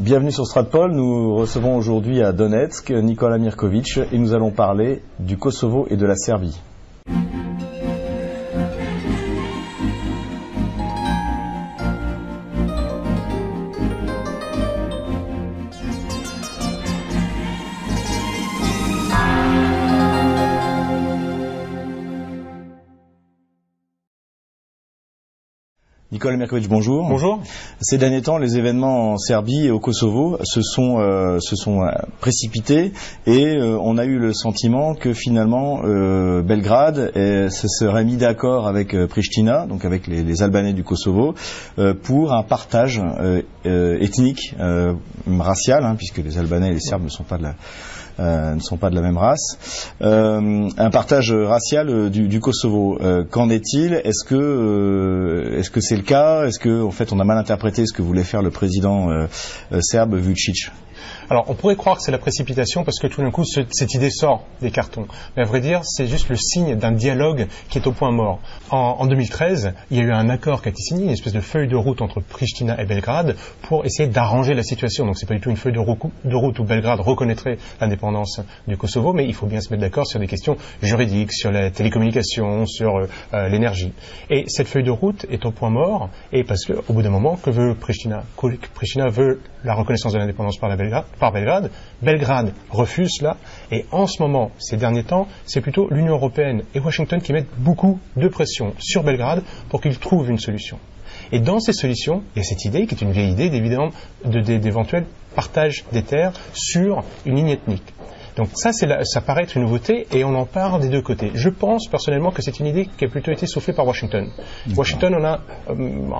Bienvenue sur Stratpol. Nous recevons aujourd'hui à Donetsk Nikola Mirkovic et nous allons parler du Kosovo et de la Serbie. Nicolas Mirkovic, bonjour. Bonjour. Ces derniers temps, les événements en Serbie et au Kosovo se sont, euh, se sont euh, précipités et euh, on a eu le sentiment que finalement euh, Belgrade eh, se serait mis d'accord avec euh, Pristina, donc avec les, les Albanais du Kosovo, euh, pour un partage ethnique, racial, hein, puisque les Albanais et les Serbes ne sont pas de la euh, ne sont pas de la même race. Euh, un partage racial euh, du, du Kosovo. Qu'en est-il? Est-ce que est-ce que c'est le cas? Est-ce que en fait on a mal interprété ce que voulait faire le président serbe Vucic? Alors, on pourrait croire que c'est la précipitation parce que tout d'un coup, ce, cette idée sort des cartons. Mais à vrai dire, c'est juste le signe d'un dialogue qui est au point mort. En, en, 2013, il y a eu un accord qui a été signé, une espèce de feuille de route entre Pristina et Belgrade pour essayer d'arranger la situation. Donc, c'est pas du tout une feuille de, de route où Belgrade reconnaîtrait l'indépendance du Kosovo, mais il faut bien se mettre d'accord sur des questions juridiques, sur la télécommunication, sur euh, euh l'énergie. Et cette feuille de route est au point mort, et parce qu'au bout d'un moment, que veut Pristina? Pristina veut la reconnaissance de l'indépendance par la Belgrade, par Belgrade. Belgrade refuse cela. Et en ce moment, ces derniers temps, c'est plutôt l'Union européenne et Washington qui mettent beaucoup de pression sur Belgrade pour qu'il trouve une solution. Et dans ces solutions, il y a cette idée, qui est une vieille idée, évidemment, d'éventuel partage des terres sur une ligne ethnique. Donc ça, la, ça paraît être une nouveauté et on en parle des deux côtés. Je pense personnellement que c'est une idée qui a plutôt été soufflée par Washington. Washington en a euh,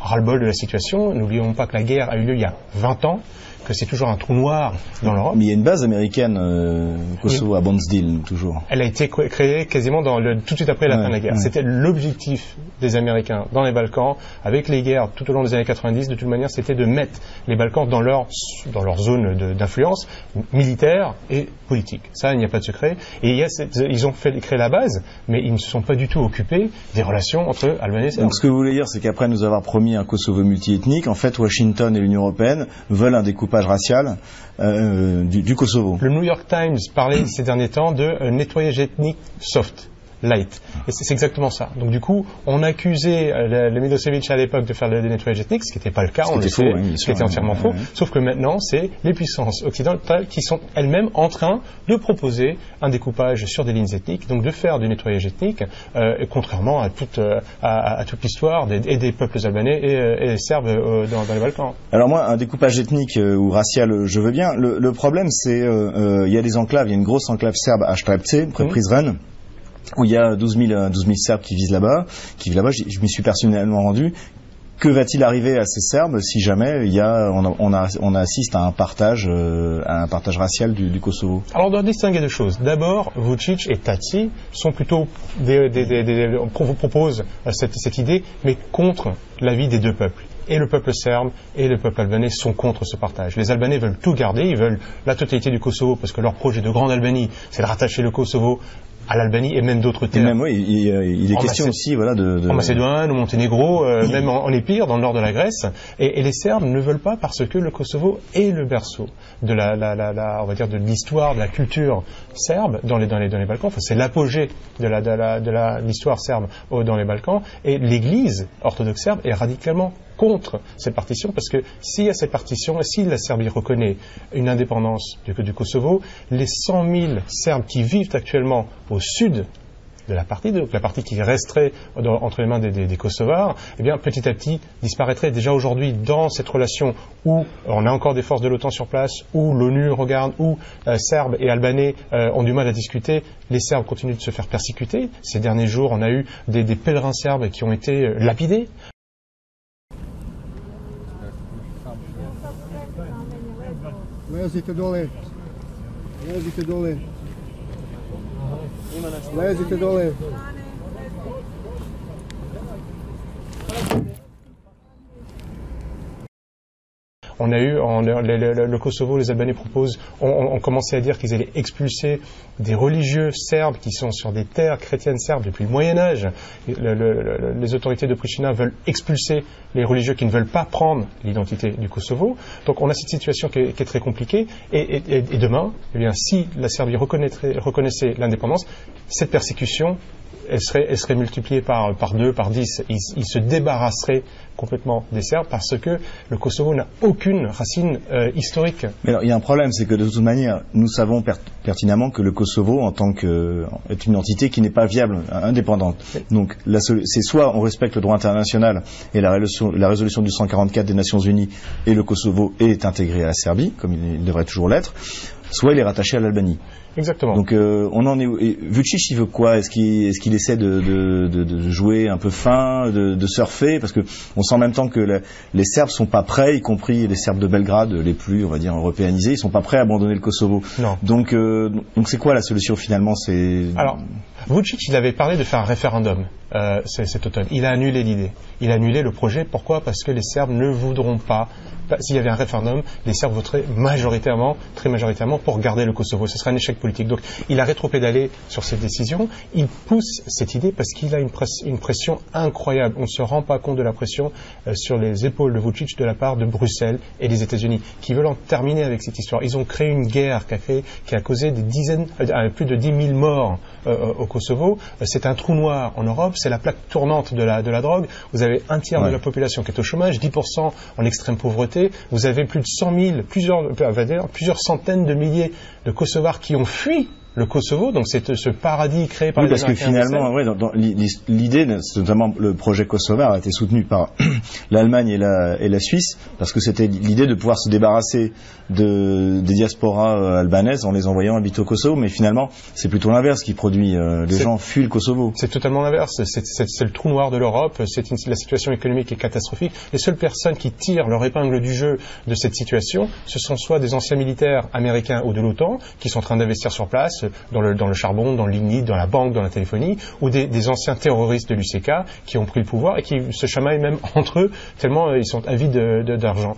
ras-le-bol de la situation. N'oublions pas que la guerre a eu lieu il y a 20 ans que c'est toujours un trou noir dans l'Europe. Mais il y a une base américaine euh, Kosovo oui. à Bondsdil, toujours. Elle a été créée quasiment dans le, tout de suite après la ouais, fin de la guerre. Ouais. C'était l'objectif des Américains dans les Balkans, avec les guerres tout au long des années 90, de toute manière, c'était de mettre les Balkans dans leur, dans leur zone d'influence militaire et politique. Ça, il n'y a pas de secret. Et il y a cette, ils ont fait créer la base, mais ils ne se sont pas du tout occupés des relations entre Albanais et. Donc ce que vous voulez dire, c'est qu'après nous avoir promis un Kosovo multiethnique, en fait, Washington et l'Union européenne veulent un découpage racial euh, du, du, Kosovo. Le New York Times parlait ces derniers temps de euh, nettoyage ethnique soft light. Et c'est exactement ça. Donc du coup, on accusait euh, le Milosevic à l'époque de faire le nettoyage ethnique, ce qui n'était pas le cas, on le sait, ce qui était entièrement faux. Sauf que maintenant, c'est les puissances occidentales qui sont elles-mêmes en train de proposer un découpage sur des lignes ethniques, donc de faire du nettoyage ethnique, euh, contrairement à toute, euh, à, à, toute l'histoire des, et des peuples albanais et, euh, et serbes dans, dans, les Balkans. Alors moi, un découpage ethnique ou racial, je veux bien. Le, le problème, c'est il y a des enclaves, il y a une grosse enclave serbe à Strebce, près de Prizren où il y a 12 000, 12 000 Serbes qui visent là-bas, qui vivent là-bas. Je, je m'y suis personnellement rendu. Que va-t-il arriver à ces Serbes si jamais il y a, on, on, on assiste à un partage, euh, un partage racial du, Kosovo? Alors on doit distinguer deux choses. D'abord, Vucic et Tati sont plutôt des, des vous proposent cette, cette idée, mais contre l'avis des deux peuples et le peuple serbe et le peuple albanais sont contre ce partage. Les Albanais veulent tout garder, ils veulent la totalité du Kosovo parce que leur projet de grande Albanie, c'est de rattacher le Kosovo à l'Albanie et même d'autres terres. Et même, oui, il, il est en question Macé aussi voilà, de, de... En Macédoine, au Monténégro, euh, même en, en Épire, dans le nord de la Grèce. Et, et, les Serbes ne veulent pas parce que le Kosovo est le berceau de la, la, la, la on va dire, de l'histoire, de la culture serbe dans les, dans les, dans les Balkans. Enfin, c'est l'apogée de la, de la, de l'histoire serbe dans les Balkans. Et l'Église orthodoxe serbe est radicalement contre cette partition parce que s'il y a cette partition si la Serbie reconnaît une indépendance du, Kosovo, les 100 000 Serbes qui vivent actuellement au sud de la partie, donc la partie qui resterait entre les mains des, Kosovars, eh bien, petit à petit disparaîtrait. Déjà aujourd'hui, dans cette relation où on a encore des forces de l'OTAN sur place, où l'ONU regarde, où euh, Serbes et Albanais euh, ont du mal à discuter, les Serbes continuent de se faire persécuter. Ces derniers jours, on a eu des, des pèlerins serbes qui ont été euh, lapidés. Lezite dole. Lezite dole. Lezite dole. On a eu le, Kosovo, les Albanais proposent, ont, ont commencé à dire qu'ils allaient expulser des religieux serbes qui sont sur des terres chrétiennes serbes depuis le Moyen Âge. Le- le- le- les autorités de Pristina veulent expulser les religieux qui ne veulent pas prendre l'identité du Kosovo. Donc on a cette situation qui est, très compliquée. Et, demain, eh bien, si la Serbie reconnaissait l'indépendance, cette persécution elle serait, multipliée par, par deux, par dix. Ils se débarrasseraient complètement des Serbes parce que le Kosovo n'a aucune racine euh, historique. Mais alors, il y a un problème, c'est que de toute manière, nous savons per- pertinemment que le Kosovo, en tant que est une entité qui n'est pas viable, indépendante. Donc, c'est soit on respecte le droit international et la résolution, la résolution du 144 des Nations Unies et le Kosovo est intégré à la Serbie, comme il, il devrait toujours l'être, soit il est rattaché à l'Albanie. Exactement. Donc, euh, on en est. Vucic, il veut quoi? Est-ce qu'il essaie de, de, de, de jouer un peu fin, de, de surfer? Parce que on sent en même temps que les Serbes sont pas prêts, y compris les Serbes de Belgrade, les plus, on va dire, européanisés, ils sont pas prêts à abandonner le Kosovo. Non. Donc, euh, donc c'est quoi la solution finalement? C'est Alors, Vucic, il avait parlé de faire un référendum euh, cet automne. Il a annulé l'idée. Il a annulé le projet. Pourquoi? Parce que les Serbes ne voudront pas. S'il y avait un référendum, les Serbes voteraient majoritairement, très majoritairement, pour garder le Kosovo. Ce serait un échec politique. Donc, il a rétropédalé sur cette décision. Il pousse cette idée parce qu'il a une, press- une pression incroyable. On ne se rend pas compte de la pression euh, sur les épaules de Vucic de la part de Bruxelles et des États-Unis, qui veulent en terminer avec cette histoire. Ils ont créé une guerre qui a, causé euh, plus de 10 000 morts au Kosovo. Euh, C'est un trou noir en Europe, c'est la plaque tournante de la, de la drogue. Vous avez un tiers Ouais. de la population qui est au chômage, 10% en extrême pauvreté. Vous avez plus de 100 000, plusieurs, euh, plusieurs centaines de milliers de Kosovars qui ont fui le Kosovo, donc c'est euh, ce paradis créé par Oui, les parce que finalement, ouais, l'idée, notamment le projet kosovar a été soutenu par l'Allemagne et la, et la Suisse, parce que c'était l'idée de pouvoir se débarrasser de, des diasporas euh, albanaises en les envoyant habiter au Kosovo, mais finalement, c'est plutôt l'inverse qui produit. euh, les gens fuient le Kosovo. C'est totalement l'inverse. C'est- le trou noir de l'Europe. La situation économique est catastrophique. Les seules personnes qui tirent leur épingle du jeu de cette situation, ce sont soit des anciens militaires américains ou de l'OTAN qui sont en train d'investir sur place dans le, dans le charbon, dans lignite, dans la banque, dans la téléphonie, ou des, des anciens terroristes de l'UCK qui ont pris le pouvoir et qui se chamaillent même entre eux tellement euh, ils sont avides de- de- d'argent.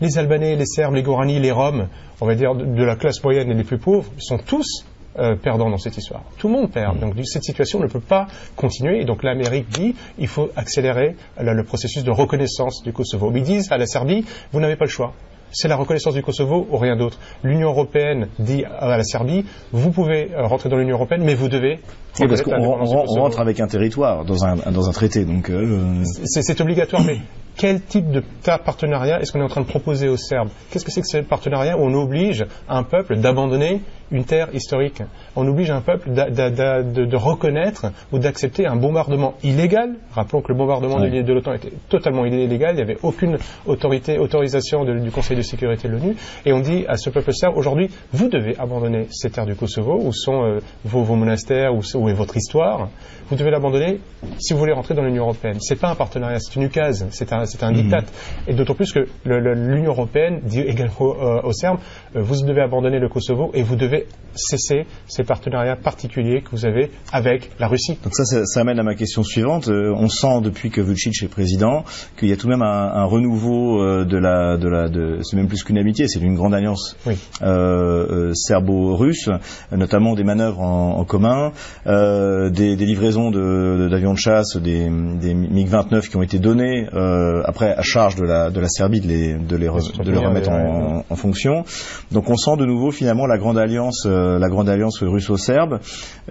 Les Albanais, les Serbes, les Gorani, les Roms, on va dire de, de la classe moyenne et les plus pauvres, sont tous euh, perdants dans cette histoire. Tout le monde perd. Donc cette situation ne peut pas continuer. Et donc l'Amérique dit il faut accélérer le, le processus de reconnaissance du Kosovo. Mais ils disent à la Serbie vous n'avez pas le choix. C'est la reconnaissance du Kosovo ou rien d'autre. L'Union européenne dit à la Serbie vous pouvez euh, rentrer dans l'Union européenne, mais vous devez. Oui, parce qu'on rentre avec un territoire dans un, dans un traité, donc euh, C'est obligatoire, mais quel type de partenariat est-ce qu'on est en train de proposer aux Serbes? Qu'est-ce que c'est que ce partenariat où on oblige un peuple d'abandonner une terre historique On oblige un peuple de, de reconnaître ou d'accepter un bombardement illégal. Rappelons que le bombardement de, de l'OTAN était totalement illégal, il n'y avait aucune autorité, autorisation de- du Conseil de sécurité de l'ONU, et on dit à ce peuple serbe, aujourd'hui, vous devez abandonner ces terres du Kosovo, où sont euh, vos, vos monastères, où, où est votre histoire, vous devez l'abandonner si vous voulez rentrer dans l'Union européenne. C'est pas un partenariat, c'est une ukase, c'est un, un diktat. Et d'autant plus que l'Union européenne dit également euh, aux Serbes, vous devez abandonner le Kosovo et vous devez cesser ces partenariats particuliers que vous avez avec la Russie. Donc ça, ça, ça amène à ma question suivante. Euh, on sent depuis que Vucic est président qu'il y a tout de même un, un renouveau euh, de la, de la, de, c'est même plus qu'une amitié, c'est une grande alliance Oui. euh, euh, serbo-russe, notamment des manœuvres en, en commun, euh, des, des livraisons de- de- d'avions de, chasse, des, des MiG-29 qui ont été donnés euh, après à charge de la, de la Serbie de les, de les, re- de les remettre en, en fonction. Donc on sent de nouveau finalement la grande alliance, euh, la grande alliance russo-serbe.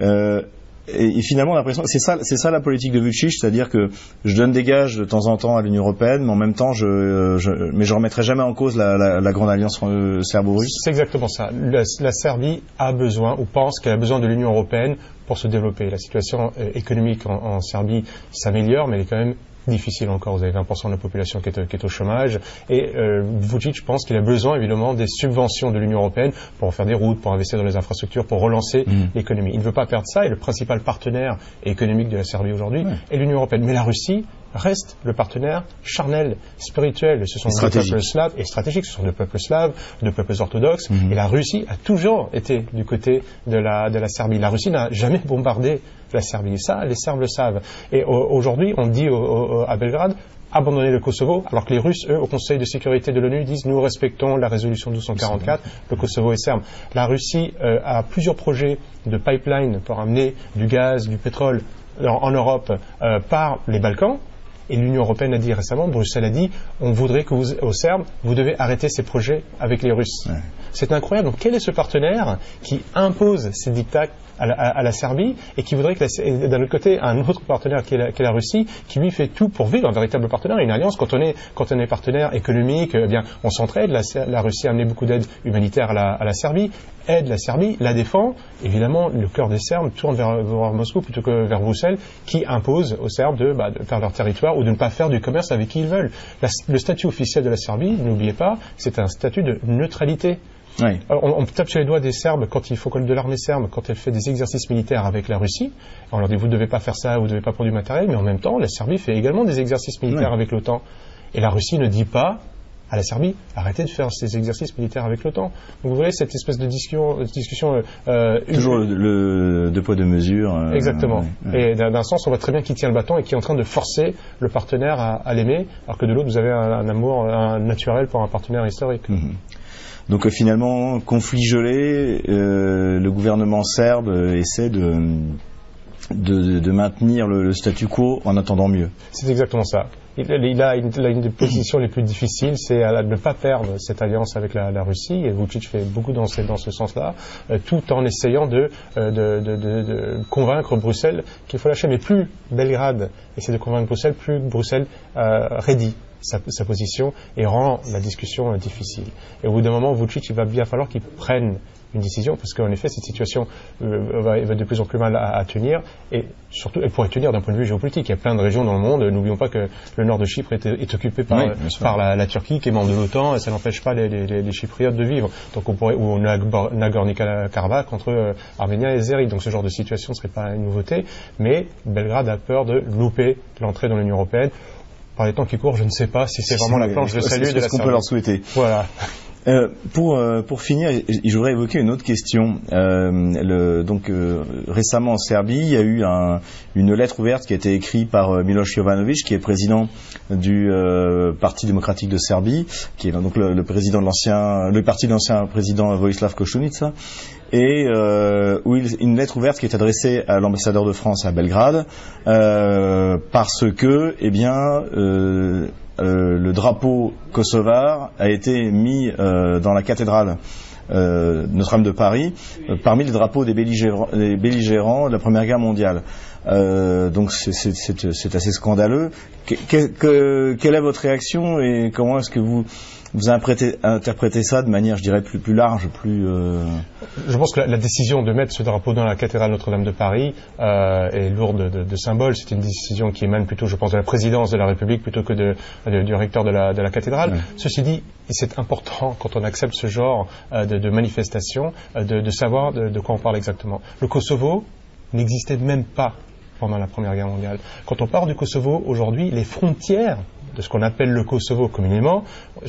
Euh, et, finalement, l'impression, c'est ça, c'est ça la politique de Vucic, c'est-à-dire que je donne des gages de temps en temps à l'Union européenne, mais en même temps, je, je mais je remettrai jamais en cause la, la, la grande alliance euh, serbo-russe. C'est exactement ça. La, la Serbie a besoin, ou pense qu'elle a besoin de l'Union européenne pour se développer. La situation euh, économique en, en Serbie s'améliore, mais elle est quand même difficile encore. Vous avez 20% de la population qui est, au- qui est au chômage. Et euh, Vucic pense qu'il a besoin évidemment des subventions de l'Union européenne pour faire des routes, pour investir dans les infrastructures, pour relancer l'économie. Il ne veut pas perdre ça. Et le principal partenaire économique de la Serbie aujourd'hui est l'Union européenne. Mais la Russie reste le partenaire charnel, spirituel. Ce sont des Stratégique. peuples slaves et stratégiques. Ce sont des peuples slaves, de peuples orthodoxes. Mhm. Et la Russie a toujours été du côté de la, de la Serbie. La Russie n'a jamais bombardé la Serbie. Ça, les Serbes le savent. Et au- aujourd'hui, on dit au- au- à Belgrade, abandonner le Kosovo, alors que les Russes, eux, au Conseil de sécurité de l'ONU, disent nous respectons la résolution 1244, le Kosovo est serbe. La Russie euh, a plusieurs projets de pipeline pour amener du gaz, du pétrole en, Europe euh, par les Balkans. Et l'Union européenne a dit récemment, Bruxelles a dit, on voudrait que vous, aux Serbes, vous devez arrêter ces projets avec les Russes. C'est incroyable. Donc quel est ce partenaire qui impose ces dictats à la, Serbie et qui voudrait que d'un autre côté un autre partenaire qui est, la, Russie qui lui fait tout pour vivre un véritable partenaire une alliance quand on est quand on est partenaire économique eh on s'entraide. La, Russie a amené beaucoup d'aide humanitaire à la, Serbie aide la Serbie la défend. Évidemment le cœur des Serbes tourne vers, Moscou plutôt que vers Bruxelles qui impose aux Serbes de, bah, de, faire leur territoire ou de ne pas faire du commerce avec qui ils veulent. Le statut officiel de la Serbie n'oubliez pas c'est un statut de neutralité on, tape sur les doigts des Serbes quand il faut de l'armée serbe, quand elle fait des exercices militaires avec la Russie. On leur dit vous ne devez pas faire ça, vous ne devez pas prendre du matériel, mais en même temps, la Serbie fait également des exercices militaires avec l'OTAN. Et la Russie ne dit pas à la Serbie, arrêtez de faire ces exercices militaires avec l'OTAN. Donc vous voyez cette espèce de discussion, discussion euh, euh, toujours le, deux poids deux mesures. Euh, Exactement. Et d'un sens, on voit très bien qui tient le bâton et qui est en train de forcer le partenaire à, l'aimer, alors que de l'autre, vous avez un, amour naturel pour un partenaire historique. Mhm. Donc euh, finalement, conflit gelé, euh, le gouvernement serbe essaie de, de, maintenir le, statu quo en attendant mieux. C'est exactement ça. Il, a une, des positions les plus difficiles, c'est de ne pas perdre cette alliance avec la, Russie, et Vucic fait beaucoup dans ce, dans ce sens-là, tout en essayant de, de, convaincre Bruxelles qu'il faut lâcher. Mais plus Belgrade essaie de convaincre Bruxelles, plus Bruxelles ready sa, position et rend la discussion euh, difficile. Et au bout d'un moment, Vucic, il va bien falloir qu'il prenne une décision, parce qu'en effet, cette situation euh, va, de plus en plus mal à, tenir, et surtout, elle pourrait tenir d'un point de vue géopolitique. Il y a plein de régions dans le monde, n'oublions pas que le nord de Chypre est, occupé par, par la, Turquie, qui est membre de l'OTAN, et ça n'empêche pas les, Chypriotes de vivre. Donc on pourrait, ou Nagorno-Karabakh entre euh, Arméniens et Zéry. Donc ce genre de situation ne serait pas une nouveauté, mais Belgrade a peur de louper l'entrée dans l'Union Européenne par les temps qui courent, je ne sais pas si c'est vraiment la planche de salut de la ce qu'on peut leur souhaiter. Voilà. Euh, pour euh, pour finir, je voudrais évoquer une autre question. Euh, le, donc récemment en Serbie, il y a eu un, une lettre ouverte qui a été écrite par Miloš Jovanovic, qui est président du Parti démocratique de Serbie, qui est donc le, le président de l'ancien le parti de l'ancien président Vojislav Koštunica, et où il, une lettre ouverte qui est adressée à l'ambassadeur de France à Belgrade, parce que eh bien euh, le drapeau kosovar a été mis euh, dans la cathédrale euh, Notre-Dame de Paris parmi les drapeaux des belligérants, de la Première Guerre mondiale. donc c'est assez scandaleux. quelle est votre réaction et comment est-ce que vous vous interprétez ça de manière, je dirais, plus, plus large, plus. Euh... Je pense que la, décision de mettre ce drapeau dans la cathédrale Notre-Dame de Paris euh, est lourde de, de, symboles. C'est une décision qui émane plutôt, je pense, de la présidence de la République plutôt que de, du recteur de la, cathédrale. Ceci dit, c'est important quand on accepte ce genre euh, de, manifestation de, savoir de quoi on parle exactement. Le Kosovo n'existait même pas pendant la Première Guerre mondiale. Quand on parle du Kosovo aujourd'hui, les frontières de ce qu'on appelle le Kosovo communément,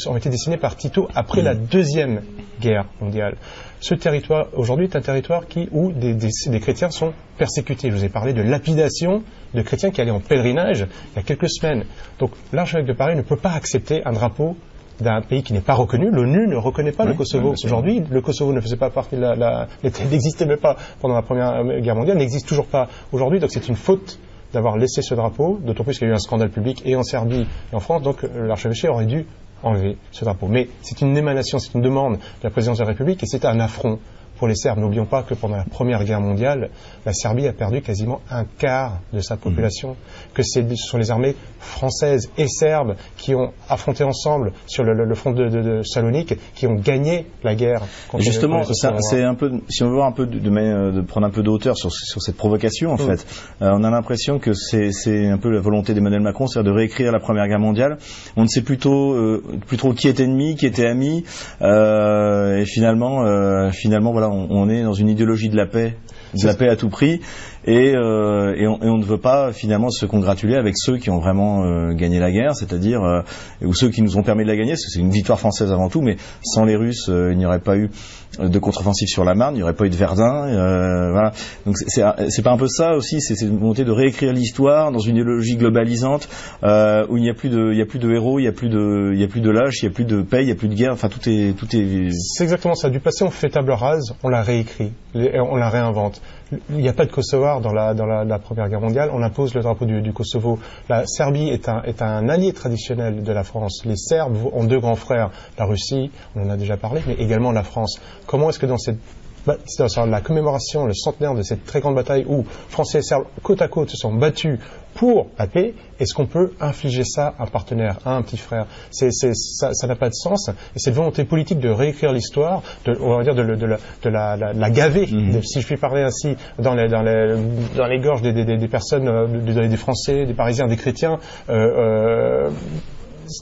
ont été dessinés par Tito après la Deuxième Guerre mondiale. Ce territoire, aujourd'hui, est un territoire qui, où des, chrétiens sont persécutés. Je vous ai parlé de lapidation de chrétiens qui allaient en pèlerinage il y a quelques semaines. Donc l'archevêque de Paris ne peut pas accepter un drapeau d'un pays qui n'est pas reconnu. L'ONU ne reconnaît pas le Kosovo. Aujourd'hui, le Kosovo ne faisait pas partie de la... n'existait même pas pendant la Première Guerre mondiale, n'existe toujours pas aujourd'hui. Donc c'est une faute d'avoir laissé ce drapeau, d'autant plus qu'il y a eu un scandale public et en Serbie et en France, donc euh, l'archevêché aurait dû enlever ce drapeau. Mais c'est une émanation, c'est une demande de la présidence de la République et c'est un affront pour les Serbes. N'oublions pas que pendant la Première Guerre mondiale, la Serbie a perdu quasiment un quart de sa population, mhm. que ce sont les armées françaises et serbes qui ont affronté ensemble sur le, front de, Salonique, qui ont gagné la guerre. justement, c'est un peu, si on veut un peu de, de prendre un peu de hauteur sur, cette provocation, en mm. fait, euh, on a l'impression que c'est un peu la volonté d'Emmanuel Macron, c'est-à-dire de réécrire la Première Guerre mondiale. On ne sait plutôt euh, plus trop qui est ennemi, qui était ami, euh, et finalement, finalement, voilà on, est dans une idéologie de la paix, de la paix à tout prix. Et, euh, et, on, ne veut pas finalement se congratuler avec ceux qui ont vraiment euh, gagné la guerre, c'est-à-dire euh, ou ceux qui nous ont permis de la gagner, c'est une victoire française avant tout, mais sans les Russes, il n'y aurait pas eu de contre-offensive sur la Marne, il n'y aurait pas eu de Verdun, voilà. Donc c'est pas un peu ça aussi, c'est une volonté de réécrire l'histoire dans une idéologie globalisante où il n'y a plus de, héros, il n'y a plus de, il lâches, il n'y a plus de paix, il n'y a plus de guerre, enfin tout est, tout est. C'est exactement ça. Du passé, on fait table rase, on la réécrit, on la réinvente. Il n'y a pas de Kosovar dans la, Première Guerre mondiale. On impose le drapeau du, Kosovo. La Serbie est un, est un allié traditionnel de la France. Les Serbes ont deux grands frères, la Russie, on en a déjà parlé, mais également la France. Comment est-ce que dans cette dans la commémoration, le centenaire de cette très grande bataille où Français et Serbes côte à côte se sont battus pour la paix, est-ce qu'on peut infliger ça à un partenaire, à un petit frère? C'est, Ça n'a pas de sens. Et cette volonté politique de réécrire l'histoire, de, on va dire de, de, de, la, la, la, gaver, mhm. si je puis parler ainsi, dans les, dans les, dans les gorges des, des, des personnes, euh, des, Français, des Parisiens, des chrétiens, euh, euh,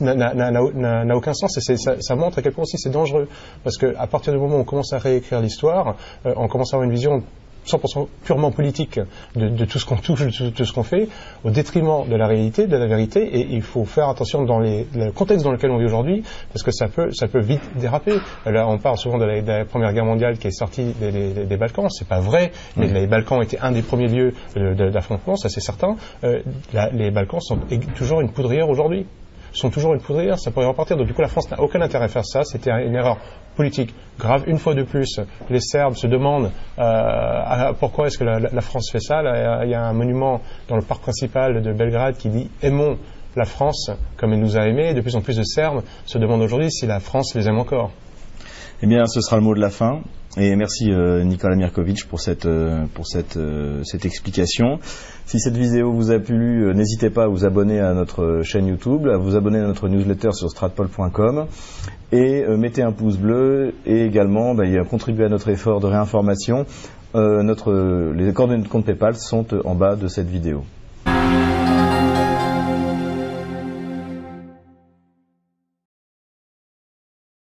n'a aucun sens. Et ça, ça, montre à quel point aussi c'est dangereux. Parce qu'à partir du moment où on commence à réécrire l'histoire, euh, on commence à avoir une vision 100% purement politique de, tout ce qu'on touche, de tout, ce qu'on fait, au détriment de la réalité, de la vérité, et il faut faire attention dans les, le contexte dans lequel on vit aujourd'hui, parce que ça peut, ça peut vite déraper. Là, on parle souvent de la, Première Guerre mondiale qui est sortie des, des, Balkans, c'est pas vrai, mais les Balkans étaient un des premiers lieux d'affrontement, ça c'est certain. Euh, les Balkans sont toujours une poudrière aujourd'hui sont toujours une poudrière, ça pourrait repartir. Donc du coup, la France n'a aucun intérêt à faire ça. C'était une erreur politique grave. Une fois de plus, les Serbes se demandent euh, pourquoi est-ce que la, France fait ça? il y a un monument dans le parc principal de Belgrade qui dit aimons la France comme elle nous a aimés. De plus en plus de Serbes se demandent aujourd'hui si la France les aime encore. Eh bien, ce sera le mot de la fin. Et merci euh, Nicolas Mirkovic pour cette, euh, pour cette, euh, cette explication. Si cette vidéo vous a plu, n'hésitez pas à vous abonner à notre chaîne YouTube, à vous abonner à notre newsletter sur stratpol.com et mettez un pouce bleu et également bah, contribuer à notre effort de réinformation. notre, les coordonnées de compte PayPal sont en bas de cette vidéo.